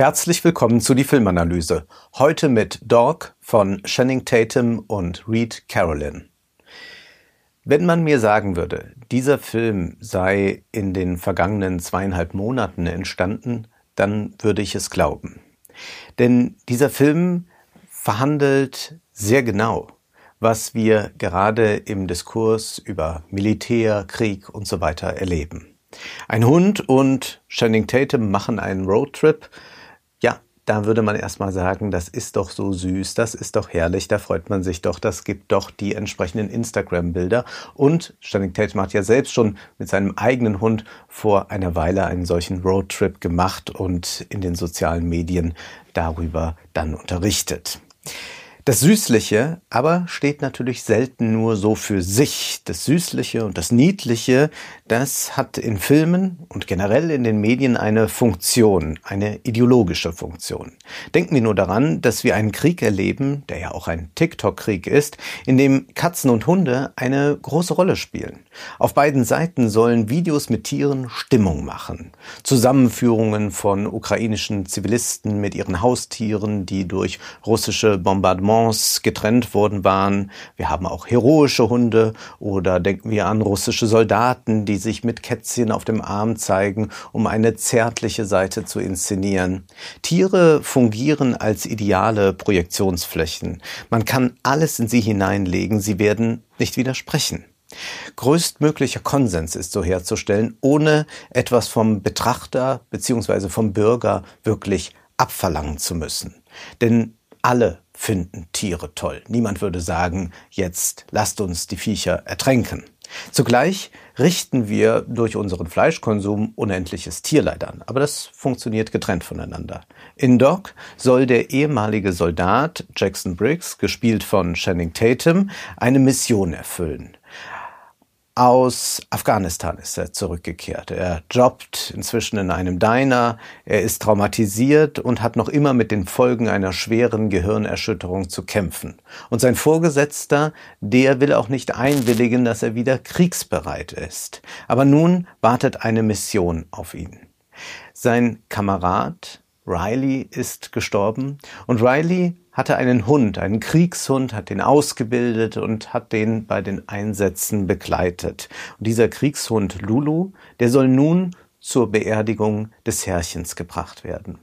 Herzlich willkommen zu die Filmanalyse. Heute mit Dog von Channing Tatum und Reed Carolyn. Wenn man mir sagen würde, dieser Film sei in den vergangenen zweieinhalb Monaten entstanden, dann würde ich es glauben. Denn dieser Film verhandelt sehr genau, was wir gerade im Diskurs über Militär, Krieg und so weiter erleben. Ein Hund und Channing Tatum machen einen Roadtrip, da würde man erstmal sagen, das ist doch so süß, das ist doch herrlich, da freut man sich doch, das gibt doch die entsprechenden Instagram-Bilder. Und Channing Tatum hat ja selbst schon mit seinem eigenen Hund vor einer Weile einen solchen Roadtrip gemacht und in den sozialen Medien darüber dann unterrichtet. Das Süßliche aber steht natürlich selten nur so für sich. Das Süßliche und das Niedliche, das hat in Filmen und generell in den Medien eine Funktion, eine ideologische Funktion. Denken wir nur daran, dass wir einen Krieg erleben, der ja auch ein TikTok-Krieg ist, in dem Katzen und Hunde eine große Rolle spielen. Auf beiden Seiten sollen Videos mit Tieren Stimmung machen. Zusammenführungen von ukrainischen Zivilisten mit ihren Haustieren, die durch russische Bombardements getrennt worden waren. Wir haben auch heroische Hunde oder denken wir an russische Soldaten, die sich mit Kätzchen auf dem Arm zeigen, um eine zärtliche Seite zu inszenieren. Tiere fungieren als ideale Projektionsflächen. Man kann alles in sie hineinlegen, sie werden nicht widersprechen. Größtmöglicher Konsens ist so herzustellen, ohne etwas vom Betrachter bzw. vom Bürger wirklich abverlangen zu müssen. Denn alle finden Tiere toll. Niemand würde sagen, jetzt lasst uns die Viecher ertränken. Zugleich richten wir durch unseren Fleischkonsum unendliches Tierleid an. Aber das funktioniert getrennt voneinander. In Dog soll der ehemalige Soldat Jackson Briggs, gespielt von Channing Tatum, eine Mission erfüllen. Aus Afghanistan ist er zurückgekehrt. Er jobbt inzwischen in einem Diner. Er ist traumatisiert und hat noch immer mit den Folgen einer schweren Gehirnerschütterung zu kämpfen. Und sein Vorgesetzter, der will auch nicht einwilligen, dass er wieder kriegsbereit ist. Aber nun wartet eine Mission auf ihn. Sein Kamerad Riley ist gestorben und Riley hatte einen Hund, einen Kriegshund, hat den ausgebildet und hat den bei den Einsätzen begleitet. Und dieser Kriegshund Lulu, der soll nun zur Beerdigung des Herrchens gebracht werden.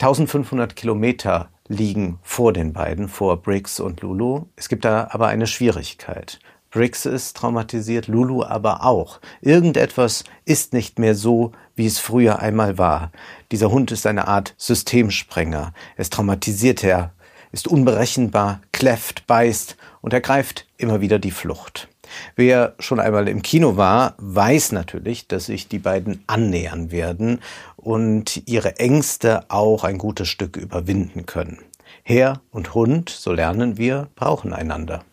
1500 Kilometer liegen vor den beiden, vor Briggs und Lulu. Es gibt da aber eine Schwierigkeit. Briggs ist traumatisiert, Lulu aber auch. Irgendetwas ist nicht mehr so, wie es früher einmal war. Dieser Hund ist eine Art Systemsprenger. Es traumatisiert er, ist unberechenbar, kläfft, beißt und ergreift immer wieder die Flucht. Wer schon einmal im Kino war, weiß natürlich, dass sich die beiden annähern werden und ihre Ängste auch ein gutes Stück überwinden können. Herr und Hund, so lernen wir, brauchen einander.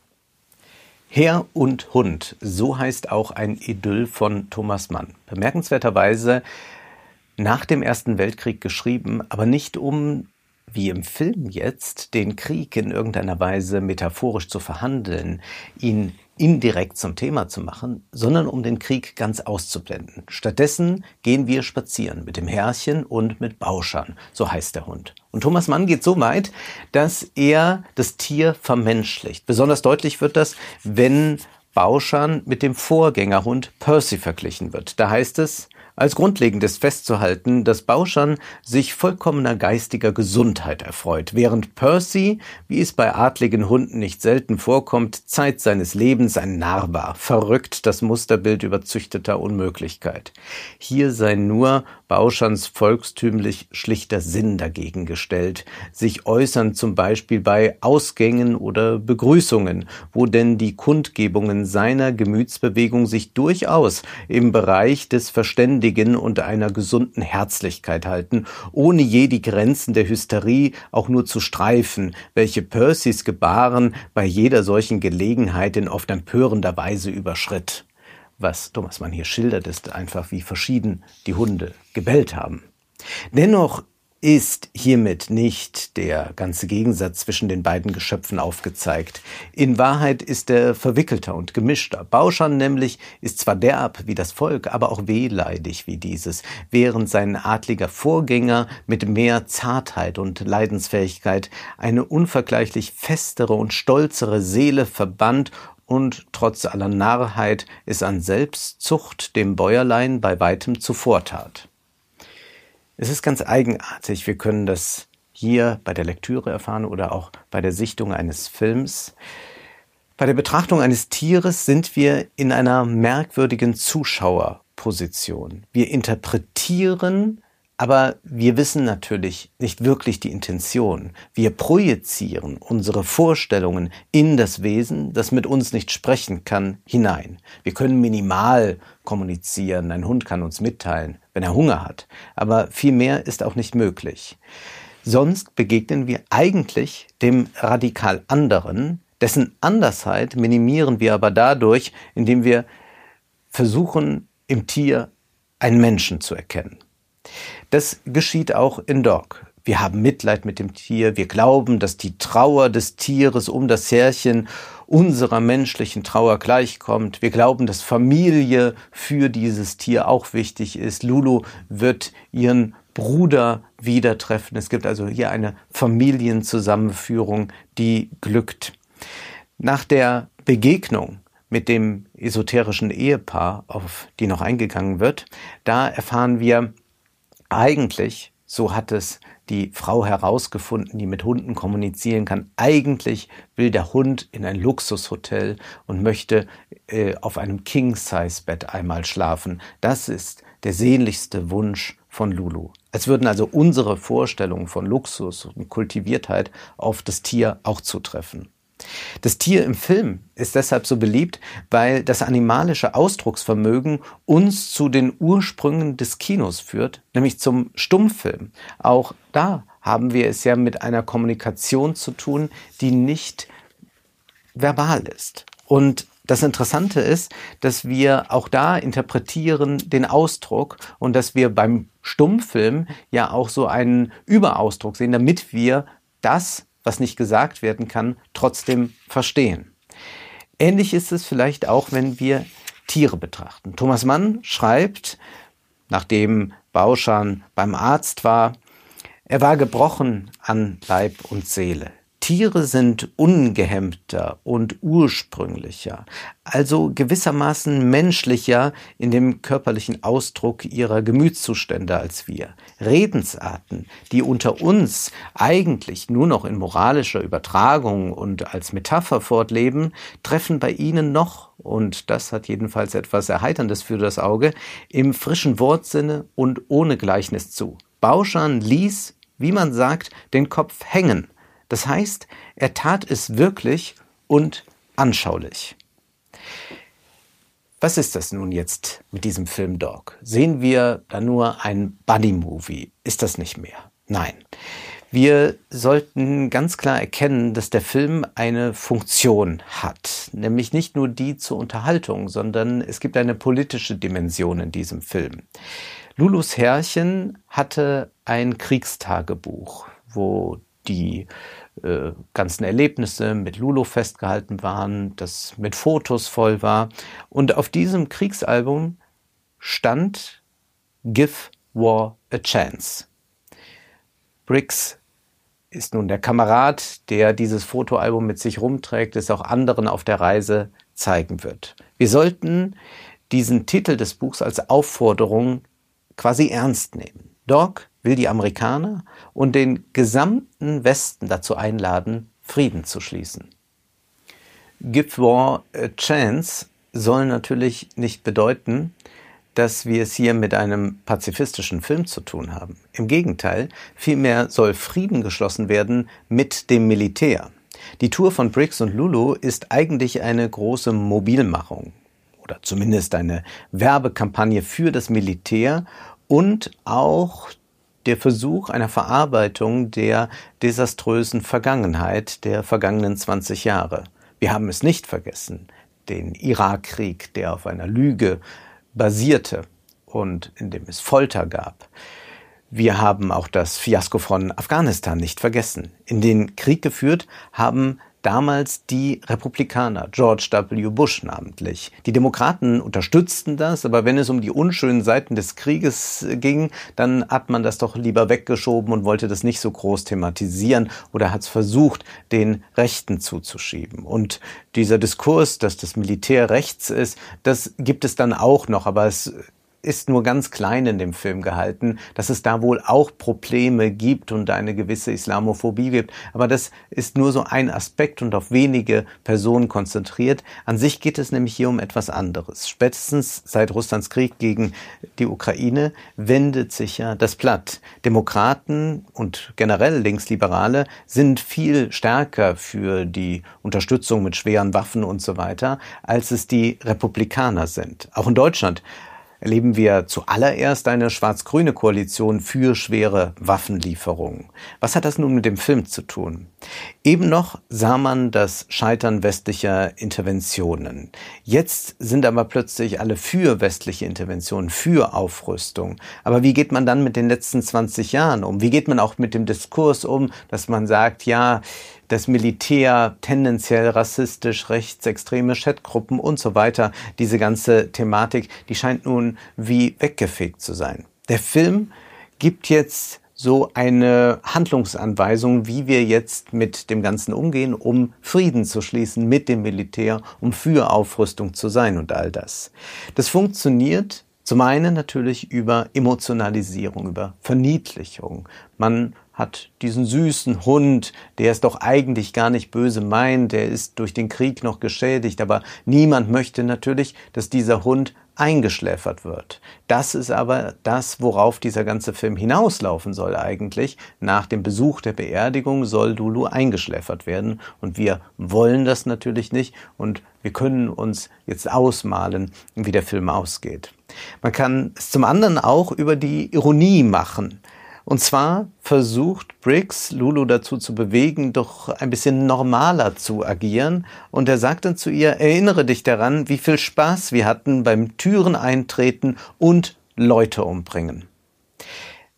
Herr und Hund, so heißt auch ein Idyll von Thomas Mann. Bemerkenswerterweise nach dem Ersten Weltkrieg geschrieben, aber nicht um, wie im Film jetzt, den Krieg in irgendeiner Weise metaphorisch zu verhandeln, ihn indirekt zum Thema zu machen, sondern um den Krieg ganz auszublenden. Stattdessen gehen wir spazieren mit dem Herrchen und mit Bauschern, so heißt der Hund. Und Thomas Mann geht so weit, dass er das Tier vermenschlicht. Besonders deutlich wird das, wenn Bauschern mit dem Vorgängerhund Percy verglichen wird. Da heißt es, als grundlegend ist festzuhalten, dass Bauschan sich vollkommener geistiger Gesundheit erfreut, während Percy, wie es bei adligen Hunden nicht selten vorkommt, Zeit seines Lebens ein Narr war, verrückt das Musterbild überzüchteter Unmöglichkeit. Hier sei nur Bauschans volkstümlich schlichter Sinn dagegen gestellt, sich äußern zum Beispiel bei Ausgängen oder Begrüßungen, wo denn die Kundgebungen seiner Gemütsbewegung sich durchaus im Bereich des Verständigen und einer gesunden Herzlichkeit halten, ohne je die Grenzen der Hysterie auch nur zu streifen, welche Percys Gebaren bei jeder solchen Gelegenheit in oft empörender Weise überschritt. Was Thomas Mann hier schildert, ist einfach, wie verschieden die Hunde gebellt haben. Dennoch ist hiermit nicht der ganze Gegensatz zwischen den beiden Geschöpfen aufgezeigt. In Wahrheit ist er verwickelter und gemischter. Bauschan nämlich ist zwar derb wie das Volk, aber auch wehleidig wie dieses, während sein adliger Vorgänger mit mehr Zartheit und Leidensfähigkeit eine unvergleichlich festere und stolzere Seele verband und trotz aller Narrheit es an Selbstzucht dem Bäuerlein bei weitem zuvortat. Es ist ganz eigenartig. Wir können das hier bei der Lektüre erfahren oder auch bei der Sichtung eines Films. Bei der Betrachtung eines Tieres sind wir in einer merkwürdigen Zuschauerposition. Wir interpretieren aber wir wissen natürlich nicht wirklich die Intention. Wir projizieren unsere Vorstellungen in das Wesen, das mit uns nicht sprechen kann, hinein. Wir können minimal kommunizieren. Ein Hund kann uns mitteilen, wenn er Hunger hat. Aber viel mehr ist auch nicht möglich. Sonst begegnen wir eigentlich dem radikal anderen, dessen Andersheit minimieren wir aber dadurch, indem wir versuchen, im Tier einen Menschen zu erkennen. Das geschieht auch in Dog. Wir haben Mitleid mit dem Tier, wir glauben, dass die Trauer des Tieres um das Härchen unserer menschlichen Trauer gleichkommt. Wir glauben, dass Familie für dieses Tier auch wichtig ist. Lulu wird ihren Bruder wieder treffen. Es gibt also hier eine Familienzusammenführung, die glückt. Nach der Begegnung mit dem esoterischen Ehepaar, auf die noch eingegangen wird, da erfahren wir, eigentlich, so hat es die Frau herausgefunden, die mit Hunden kommunizieren kann. Eigentlich will der Hund in ein Luxushotel und möchte äh, auf einem King-Size-Bett einmal schlafen. Das ist der sehnlichste Wunsch von Lulu. Als würden also unsere Vorstellungen von Luxus und Kultiviertheit auf das Tier auch zutreffen. Das Tier im Film ist deshalb so beliebt, weil das animalische Ausdrucksvermögen uns zu den Ursprüngen des Kinos führt, nämlich zum Stummfilm. Auch da haben wir es ja mit einer Kommunikation zu tun, die nicht verbal ist. Und das Interessante ist, dass wir auch da interpretieren den Ausdruck und dass wir beim Stummfilm ja auch so einen Überausdruck sehen, damit wir das was nicht gesagt werden kann, trotzdem verstehen. Ähnlich ist es vielleicht auch, wenn wir Tiere betrachten. Thomas Mann schreibt, nachdem Bauschan beim Arzt war, er war gebrochen an Leib und Seele. Tiere sind ungehemmter und ursprünglicher, also gewissermaßen menschlicher in dem körperlichen Ausdruck ihrer Gemütszustände als wir. Redensarten, die unter uns eigentlich nur noch in moralischer Übertragung und als Metapher fortleben, treffen bei ihnen noch, und das hat jedenfalls etwas Erheiterndes für das Auge, im frischen Wortsinne und ohne Gleichnis zu. Bauschan ließ, wie man sagt, den Kopf hängen, das heißt, er tat es wirklich und anschaulich. Was ist das nun jetzt mit diesem Film Dog? Sehen wir da nur ein Buddy-Movie? Ist das nicht mehr? Nein. Wir sollten ganz klar erkennen, dass der Film eine Funktion hat, nämlich nicht nur die zur Unterhaltung, sondern es gibt eine politische Dimension in diesem Film. Lulus Herrchen hatte ein Kriegstagebuch, wo die äh, ganzen Erlebnisse mit Lulu festgehalten waren, das mit Fotos voll war. Und auf diesem Kriegsalbum stand Give War a Chance. Briggs ist nun der Kamerad, der dieses Fotoalbum mit sich rumträgt, es auch anderen auf der Reise zeigen wird. Wir sollten diesen Titel des Buchs als Aufforderung quasi ernst nehmen. Doc will die Amerikaner und den gesamten Westen dazu einladen, Frieden zu schließen. Give War a Chance soll natürlich nicht bedeuten, dass wir es hier mit einem pazifistischen Film zu tun haben. Im Gegenteil, vielmehr soll Frieden geschlossen werden mit dem Militär. Die Tour von Briggs und Lulu ist eigentlich eine große Mobilmachung oder zumindest eine Werbekampagne für das Militär und auch der Versuch einer Verarbeitung der desaströsen Vergangenheit der vergangenen 20 Jahre. Wir haben es nicht vergessen, den Irakkrieg, der auf einer Lüge basierte und in dem es Folter gab. Wir haben auch das Fiasko von Afghanistan nicht vergessen. In den Krieg geführt haben damals die Republikaner, George W. Bush namentlich. Die Demokraten unterstützten das, aber wenn es um die unschönen Seiten des Krieges ging, dann hat man das doch lieber weggeschoben und wollte das nicht so groß thematisieren oder hat es versucht, den Rechten zuzuschieben. Und dieser Diskurs, dass das Militär rechts ist, das gibt es dann auch noch, aber es ist nur ganz klein in dem Film gehalten, dass es da wohl auch Probleme gibt und eine gewisse Islamophobie gibt. Aber das ist nur so ein Aspekt und auf wenige Personen konzentriert. An sich geht es nämlich hier um etwas anderes. Spätestens seit Russlands Krieg gegen die Ukraine wendet sich ja das Blatt. Demokraten und generell Linksliberale sind viel stärker für die Unterstützung mit schweren Waffen und so weiter, als es die Republikaner sind. Auch in Deutschland erleben wir zuallererst eine schwarz-grüne Koalition für schwere Waffenlieferungen. Was hat das nun mit dem Film zu tun? Eben noch sah man das Scheitern westlicher Interventionen. Jetzt sind aber plötzlich alle für westliche Interventionen, für Aufrüstung. Aber wie geht man dann mit den letzten 20 Jahren um? Wie geht man auch mit dem Diskurs um, dass man sagt, ja, das Militär tendenziell rassistisch, rechtsextreme Chatgruppen und so weiter. Diese ganze Thematik, die scheint nun wie weggefegt zu sein. Der Film gibt jetzt so eine Handlungsanweisung, wie wir jetzt mit dem Ganzen umgehen, um Frieden zu schließen mit dem Militär, um für Aufrüstung zu sein und all das. Das funktioniert zum einen natürlich über Emotionalisierung, über Verniedlichung. Man hat diesen süßen Hund, der es doch eigentlich gar nicht böse meint, der ist durch den Krieg noch geschädigt, aber niemand möchte natürlich, dass dieser Hund eingeschläfert wird. Das ist aber das, worauf dieser ganze Film hinauslaufen soll eigentlich. Nach dem Besuch der Beerdigung soll Lulu eingeschläfert werden und wir wollen das natürlich nicht und wir können uns jetzt ausmalen, wie der Film ausgeht. Man kann es zum anderen auch über die Ironie machen. Und zwar versucht Briggs Lulu dazu zu bewegen, doch ein bisschen normaler zu agieren. Und er sagt dann zu ihr, erinnere dich daran, wie viel Spaß wir hatten beim Türen eintreten und Leute umbringen.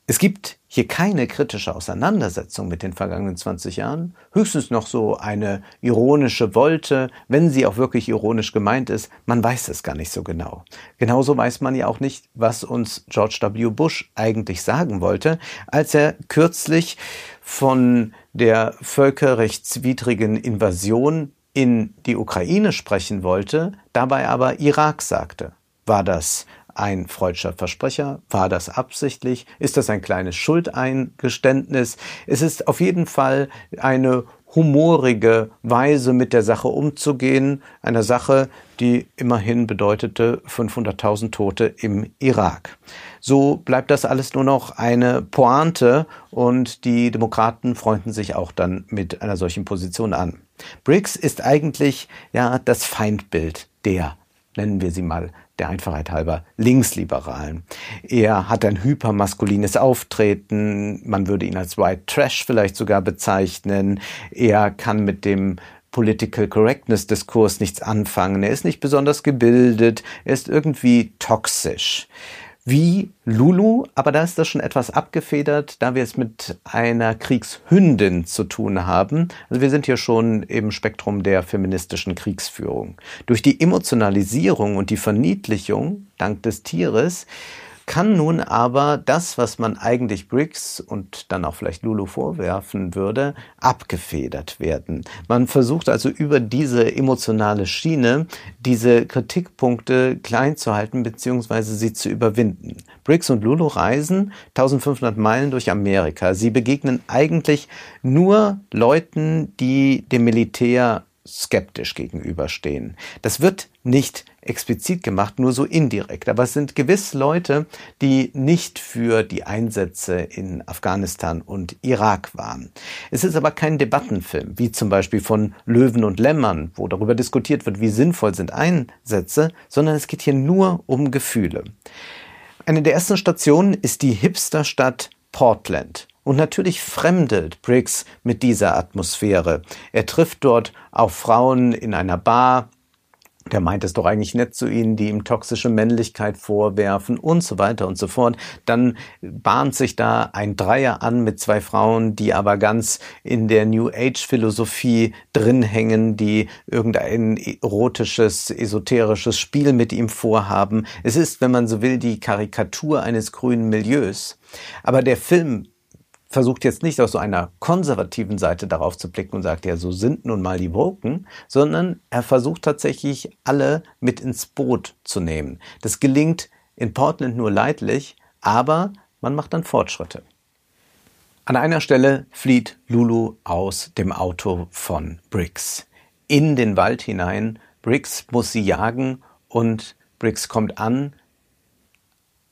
Es gibt hier keine kritische Auseinandersetzung mit den vergangenen 20 Jahren, höchstens noch so eine ironische Wolte, wenn sie auch wirklich ironisch gemeint ist, man weiß es gar nicht so genau. Genauso weiß man ja auch nicht, was uns George W. Bush eigentlich sagen wollte, als er kürzlich von der völkerrechtswidrigen Invasion in die Ukraine sprechen wollte, dabei aber Irak sagte. War das ein freudscher Versprecher? War das absichtlich? Ist das ein kleines Schuldeingeständnis? Es ist auf jeden Fall eine humorige Weise mit der Sache umzugehen, einer Sache, die immerhin bedeutete 500.000 Tote im Irak. So bleibt das alles nur noch eine Pointe und die Demokraten freunden sich auch dann mit einer solchen Position an. Briggs ist eigentlich ja das Feindbild der, nennen wir sie mal, der Einfachheit halber Linksliberalen. Er hat ein hypermaskulines Auftreten, man würde ihn als White Trash vielleicht sogar bezeichnen. Er kann mit dem Political Correctness Diskurs nichts anfangen. Er ist nicht besonders gebildet, er ist irgendwie toxisch wie Lulu, aber da ist das schon etwas abgefedert, da wir es mit einer Kriegshündin zu tun haben. Also wir sind hier schon im Spektrum der feministischen Kriegsführung. Durch die Emotionalisierung und die Verniedlichung dank des Tieres kann nun aber das, was man eigentlich Briggs und dann auch vielleicht Lulu vorwerfen würde, abgefedert werden. Man versucht also über diese emotionale Schiene diese Kritikpunkte klein zu halten bzw. sie zu überwinden. Briggs und Lulu reisen 1500 Meilen durch Amerika. Sie begegnen eigentlich nur Leuten, die dem Militär skeptisch gegenüberstehen. Das wird nicht explizit gemacht, nur so indirekt. Aber es sind gewiss Leute, die nicht für die Einsätze in Afghanistan und Irak waren. Es ist aber kein Debattenfilm, wie zum Beispiel von Löwen und Lämmern, wo darüber diskutiert wird, wie sinnvoll sind Einsätze, sondern es geht hier nur um Gefühle. Eine der ersten Stationen ist die Hipsterstadt Portland. Und natürlich fremdelt Briggs mit dieser Atmosphäre. Er trifft dort auf Frauen in einer Bar, der meint es doch eigentlich nett zu ihnen, die ihm toxische Männlichkeit vorwerfen und so weiter und so fort. Dann bahnt sich da ein Dreier an mit zwei Frauen, die aber ganz in der New Age Philosophie drin hängen, die irgendein erotisches, esoterisches Spiel mit ihm vorhaben. Es ist, wenn man so will, die Karikatur eines grünen Milieus. Aber der Film versucht jetzt nicht aus so einer konservativen Seite darauf zu blicken und sagt, ja, so sind nun mal die Woken, sondern er versucht tatsächlich alle mit ins Boot zu nehmen. Das gelingt in Portland nur leidlich, aber man macht dann Fortschritte. An einer Stelle flieht Lulu aus dem Auto von Briggs in den Wald hinein. Briggs muss sie jagen und Briggs kommt an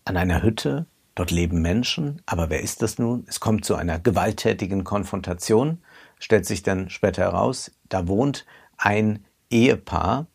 an einer Hütte Dort leben Menschen, aber wer ist das nun? Es kommt zu einer gewalttätigen Konfrontation, stellt sich dann später heraus, da wohnt ein Ehepaar,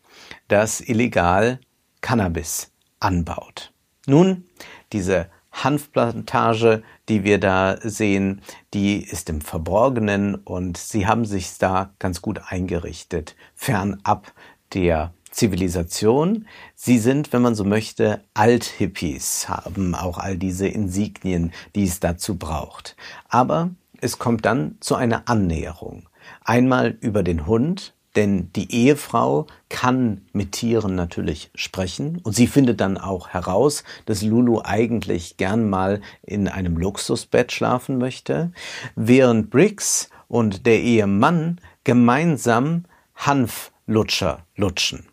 das illegal Cannabis anbaut. Nun, diese Hanfplantage, die wir da sehen, die ist im Verborgenen und sie haben sich da ganz gut eingerichtet, fernab der Zivilisation. Sie sind, wenn man so möchte, Althippies, haben auch all diese Insignien, die es dazu braucht. Aber es kommt dann zu einer Annäherung. Einmal über den Hund, denn die Ehefrau kann mit Tieren natürlich sprechen und sie findet dann auch heraus, dass Lulu eigentlich gern mal in einem Luxusbett schlafen möchte, während Briggs und der Ehemann gemeinsam Hanflutscher lutschen.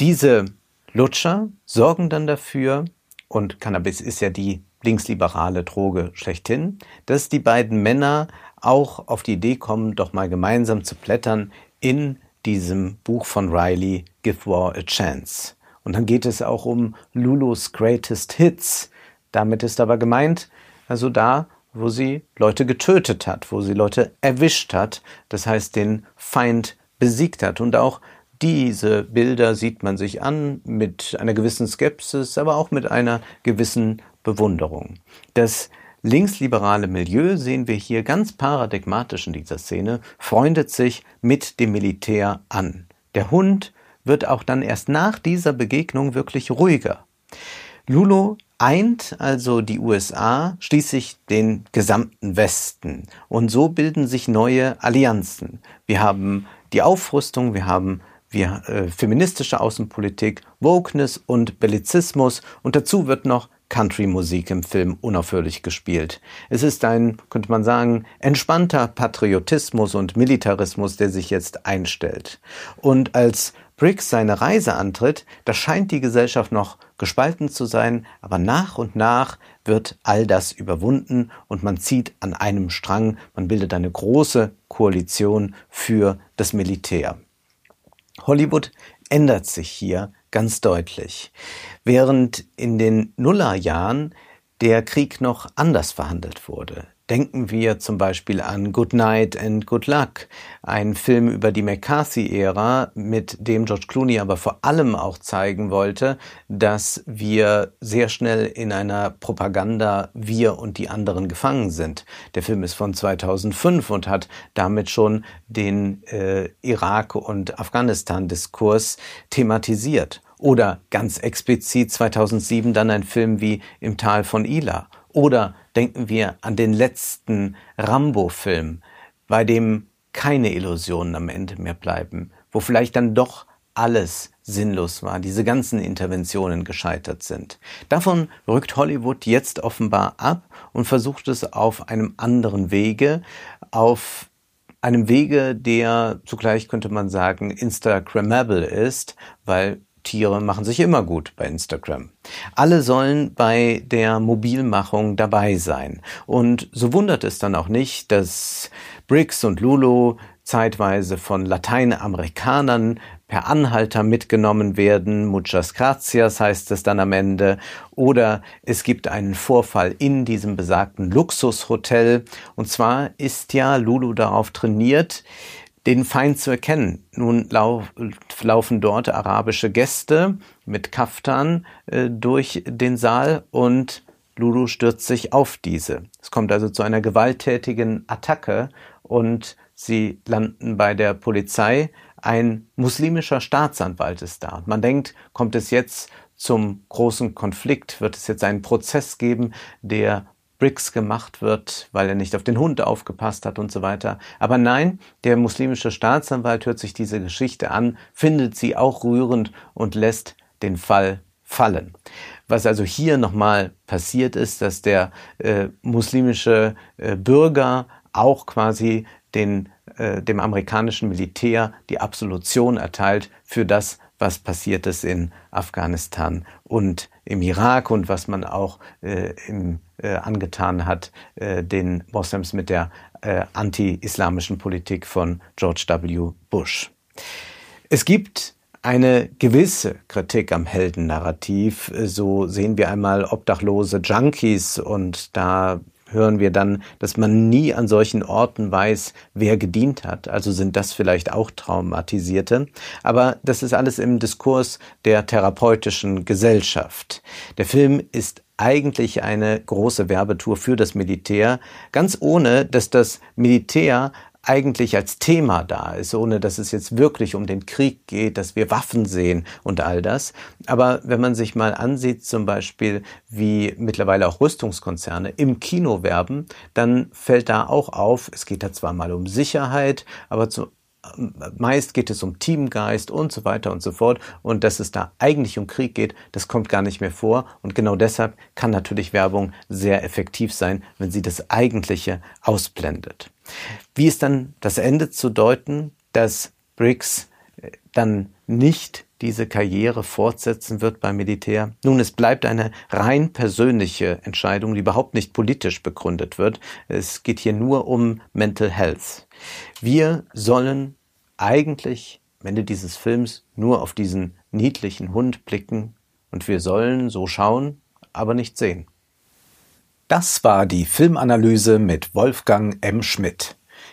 Diese Lutscher sorgen dann dafür, und Cannabis ist ja die linksliberale Droge schlechthin, dass die beiden Männer auch auf die Idee kommen, doch mal gemeinsam zu blättern in diesem Buch von Riley, Give War a Chance. Und dann geht es auch um Lulus Greatest Hits. Damit ist aber gemeint, also da, wo sie Leute getötet hat, wo sie Leute erwischt hat, das heißt den Feind besiegt hat und auch diese Bilder sieht man sich an mit einer gewissen Skepsis, aber auch mit einer gewissen Bewunderung. Das linksliberale Milieu sehen wir hier ganz paradigmatisch in dieser Szene, freundet sich mit dem Militär an. Der Hund wird auch dann erst nach dieser Begegnung wirklich ruhiger. Lulu eint also die USA schließlich den gesamten Westen und so bilden sich neue Allianzen. Wir haben die Aufrüstung, wir haben wir äh, feministische Außenpolitik, Wokeness und Bellizismus und dazu wird noch Country-Musik im Film unaufhörlich gespielt. Es ist ein, könnte man sagen, entspannter Patriotismus und Militarismus, der sich jetzt einstellt. Und als Briggs seine Reise antritt, da scheint die Gesellschaft noch gespalten zu sein, aber nach und nach wird all das überwunden und man zieht an einem Strang, man bildet eine große Koalition für das Militär. Hollywood ändert sich hier ganz deutlich. Während in den Nullerjahren der Krieg noch anders verhandelt wurde. Denken wir zum Beispiel an Good Night and Good Luck, ein Film über die McCarthy-Ära, mit dem George Clooney aber vor allem auch zeigen wollte, dass wir sehr schnell in einer Propaganda wir und die anderen gefangen sind. Der Film ist von 2005 und hat damit schon den äh, Irak- und Afghanistan-Diskurs thematisiert. Oder ganz explizit 2007 dann ein Film wie Im Tal von Ila oder denken wir an den letzten Rambo-Film, bei dem keine Illusionen am Ende mehr bleiben, wo vielleicht dann doch alles sinnlos war, diese ganzen Interventionen gescheitert sind. Davon rückt Hollywood jetzt offenbar ab und versucht es auf einem anderen Wege, auf einem Wege, der zugleich könnte man sagen Instagrammable ist, weil Tiere machen sich immer gut bei Instagram. Alle sollen bei der Mobilmachung dabei sein. Und so wundert es dann auch nicht, dass Briggs und Lulu zeitweise von Lateinamerikanern per Anhalter mitgenommen werden. Muchas gracias heißt es dann am Ende. Oder es gibt einen Vorfall in diesem besagten Luxushotel. Und zwar ist ja Lulu darauf trainiert, den Feind zu erkennen. Nun lau laufen dort arabische Gäste mit Kaftan äh, durch den Saal und Lulu stürzt sich auf diese. Es kommt also zu einer gewalttätigen Attacke und sie landen bei der Polizei, ein muslimischer Staatsanwalt ist da. Man denkt, kommt es jetzt zum großen Konflikt? Wird es jetzt einen Prozess geben, der Briggs gemacht wird, weil er nicht auf den Hund aufgepasst hat und so weiter. Aber nein, der muslimische Staatsanwalt hört sich diese Geschichte an, findet sie auch rührend und lässt den Fall fallen. Was also hier nochmal passiert ist, dass der äh, muslimische äh, Bürger auch quasi den, äh, dem amerikanischen Militär die Absolution erteilt für das, was passiert ist in Afghanistan und im Irak und was man auch äh, im, äh, angetan hat äh, den Moslems mit der äh, anti-islamischen Politik von George W. Bush. Es gibt eine gewisse Kritik am Heldennarrativ. So sehen wir einmal obdachlose Junkies und da hören wir dann, dass man nie an solchen Orten weiß, wer gedient hat. Also sind das vielleicht auch Traumatisierte. Aber das ist alles im Diskurs der therapeutischen Gesellschaft. Der Film ist eigentlich eine große Werbetour für das Militär, ganz ohne, dass das Militär eigentlich als Thema da ist, ohne dass es jetzt wirklich um den Krieg geht, dass wir Waffen sehen und all das. Aber wenn man sich mal ansieht, zum Beispiel, wie mittlerweile auch Rüstungskonzerne im Kino werben, dann fällt da auch auf, es geht da zwar mal um Sicherheit, aber zu, meist geht es um Teamgeist und so weiter und so fort. Und dass es da eigentlich um Krieg geht, das kommt gar nicht mehr vor. Und genau deshalb kann natürlich Werbung sehr effektiv sein, wenn sie das Eigentliche ausblendet. Wie ist dann das Ende zu deuten, dass Briggs äh, dann nicht diese Karriere fortsetzen wird beim Militär? Nun, es bleibt eine rein persönliche Entscheidung, die überhaupt nicht politisch begründet wird. Es geht hier nur um Mental Health. Wir sollen eigentlich am Ende dieses Films nur auf diesen niedlichen Hund blicken und wir sollen so schauen, aber nicht sehen. Das war die Filmanalyse mit Wolfgang M. Schmidt.